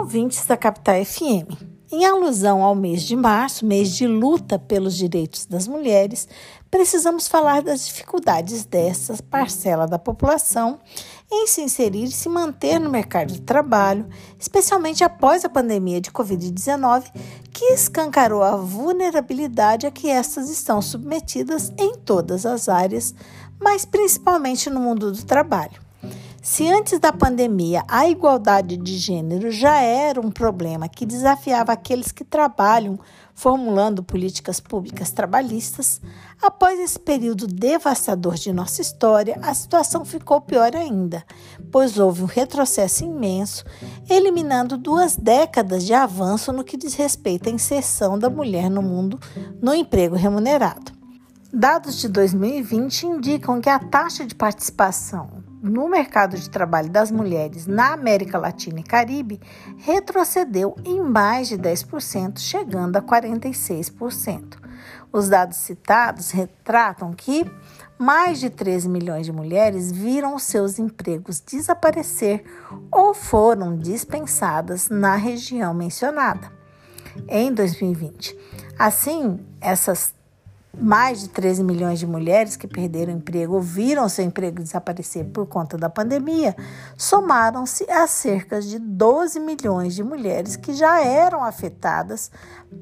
ouvintes da Capital FM. Em alusão ao mês de março, mês de luta pelos direitos das mulheres, precisamos falar das dificuldades dessa parcela da população em se inserir e se manter no mercado de trabalho, especialmente após a pandemia de Covid-19, que escancarou a vulnerabilidade a que estas estão submetidas em todas as áreas, mas principalmente no mundo do trabalho. Se antes da pandemia a igualdade de gênero já era um problema que desafiava aqueles que trabalham formulando políticas públicas trabalhistas, após esse período devastador de nossa história, a situação ficou pior ainda, pois houve um retrocesso imenso, eliminando duas décadas de avanço no que diz respeito à inserção da mulher no mundo no emprego remunerado. Dados de 2020 indicam que a taxa de participação no mercado de trabalho das mulheres na América Latina e Caribe retrocedeu em mais de 10%, chegando a 46%. Os dados citados retratam que mais de 13 milhões de mulheres viram seus empregos desaparecer ou foram dispensadas na região mencionada em 2020. Assim, essas mais de 13 milhões de mulheres que perderam emprego ou viram seu emprego desaparecer por conta da pandemia somaram-se a cerca de 12 milhões de mulheres que já eram afetadas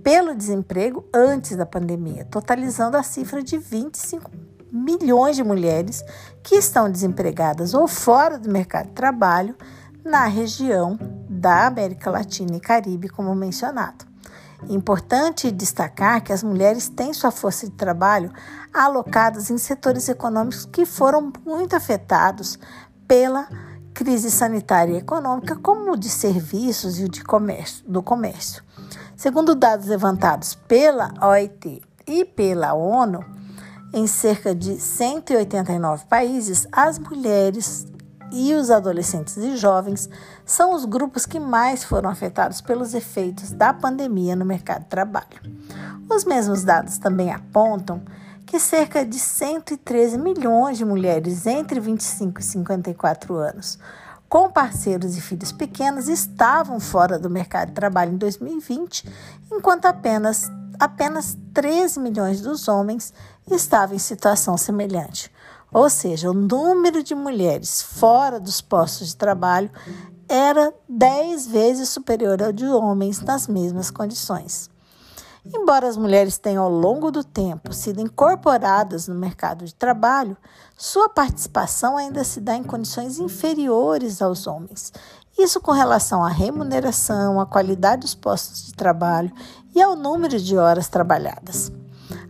pelo desemprego antes da pandemia, totalizando a cifra de 25 milhões de mulheres que estão desempregadas ou fora do mercado de trabalho na região da América Latina e Caribe, como mencionado. Importante destacar que as mulheres têm sua força de trabalho alocadas em setores econômicos que foram muito afetados pela crise sanitária e econômica, como o de serviços e o de comércio, do comércio. Segundo dados levantados pela OIT e pela ONU, em cerca de 189 países, as mulheres e os adolescentes e jovens são os grupos que mais foram afetados pelos efeitos da pandemia no mercado de trabalho. Os mesmos dados também apontam que cerca de 113 milhões de mulheres entre 25 e 54 anos com parceiros e filhos pequenos estavam fora do mercado de trabalho em 2020, enquanto apenas, apenas 13 milhões dos homens estavam em situação semelhante. Ou seja, o número de mulheres fora dos postos de trabalho era 10 vezes superior ao de homens nas mesmas condições. Embora as mulheres tenham ao longo do tempo sido incorporadas no mercado de trabalho, sua participação ainda se dá em condições inferiores aos homens. Isso com relação à remuneração, à qualidade dos postos de trabalho e ao número de horas trabalhadas.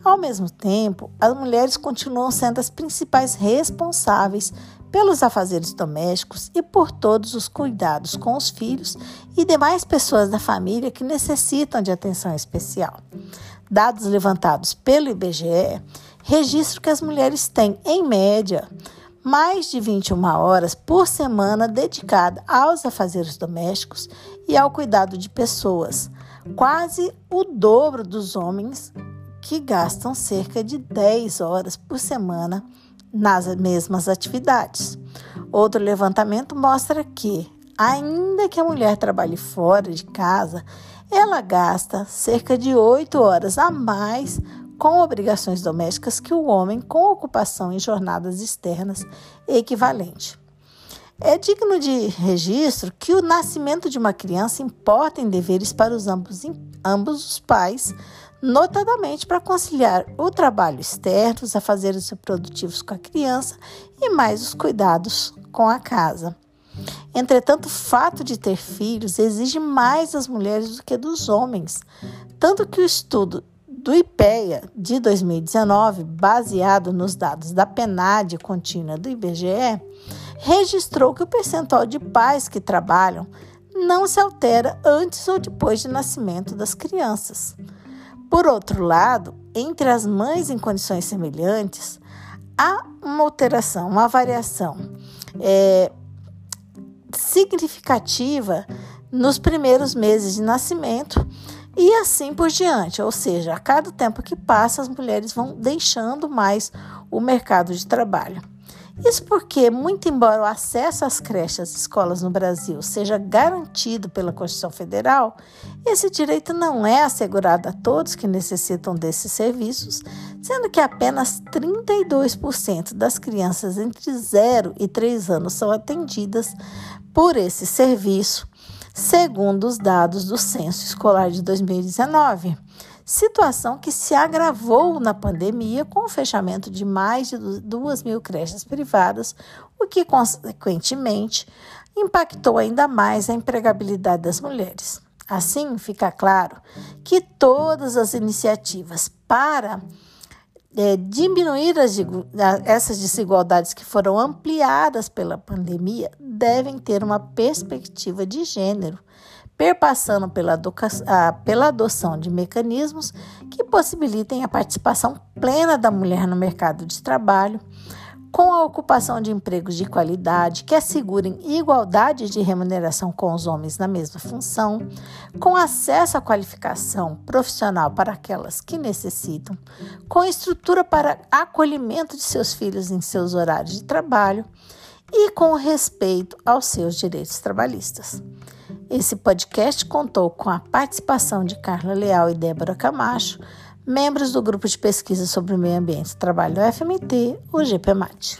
Ao mesmo tempo, as mulheres continuam sendo as principais responsáveis pelos afazeres domésticos e por todos os cuidados com os filhos e demais pessoas da família que necessitam de atenção especial. Dados levantados pelo IBGE registram que as mulheres têm, em média, mais de 21 horas por semana dedicada aos afazeres domésticos e ao cuidado de pessoas, quase o dobro dos homens que gastam cerca de 10 horas por semana nas mesmas atividades. Outro levantamento mostra que, ainda que a mulher trabalhe fora de casa, ela gasta cerca de 8 horas a mais com obrigações domésticas que o homem com ocupação em jornadas externas equivalente. É digno de registro que o nascimento de uma criança importa em deveres para os ambos, ambos os pais, notadamente para conciliar o trabalho externo, os afazeres reprodutivos com a criança e mais os cuidados com a casa. Entretanto, o fato de ter filhos exige mais das mulheres do que dos homens, tanto que o estudo do IPEA de 2019, baseado nos dados da PNAD contínua do IBGE, registrou que o percentual de pais que trabalham não se altera antes ou depois do nascimento das crianças. Por outro lado, entre as mães em condições semelhantes, há uma alteração, uma variação é, significativa nos primeiros meses de nascimento e assim por diante. Ou seja, a cada tempo que passa, as mulheres vão deixando mais o mercado de trabalho. Isso porque, muito embora o acesso às creches e escolas no Brasil seja garantido pela Constituição Federal, esse direito não é assegurado a todos que necessitam desses serviços, sendo que apenas 32% das crianças entre 0 e 3 anos são atendidas por esse serviço, segundo os dados do Censo Escolar de 2019 situação que se agravou na pandemia com o fechamento de mais de duas mil creches privadas, o que, consequentemente, impactou ainda mais a empregabilidade das mulheres. Assim, fica claro que todas as iniciativas para é, diminuir as, essas desigualdades que foram ampliadas pela pandemia devem ter uma perspectiva de gênero perpassando pela, pela adoção de mecanismos que possibilitem a participação plena da mulher no mercado de trabalho, com a ocupação de empregos de qualidade que assegurem igualdade de remuneração com os homens na mesma função, com acesso à qualificação profissional para aquelas que necessitam, com estrutura para acolhimento de seus filhos em seus horários de trabalho e com respeito aos seus direitos trabalhistas. Esse podcast contou com a participação de Carla Leal e Débora Camacho, membros do grupo de pesquisa sobre o meio ambiente e trabalho do FMT, o GPMAT.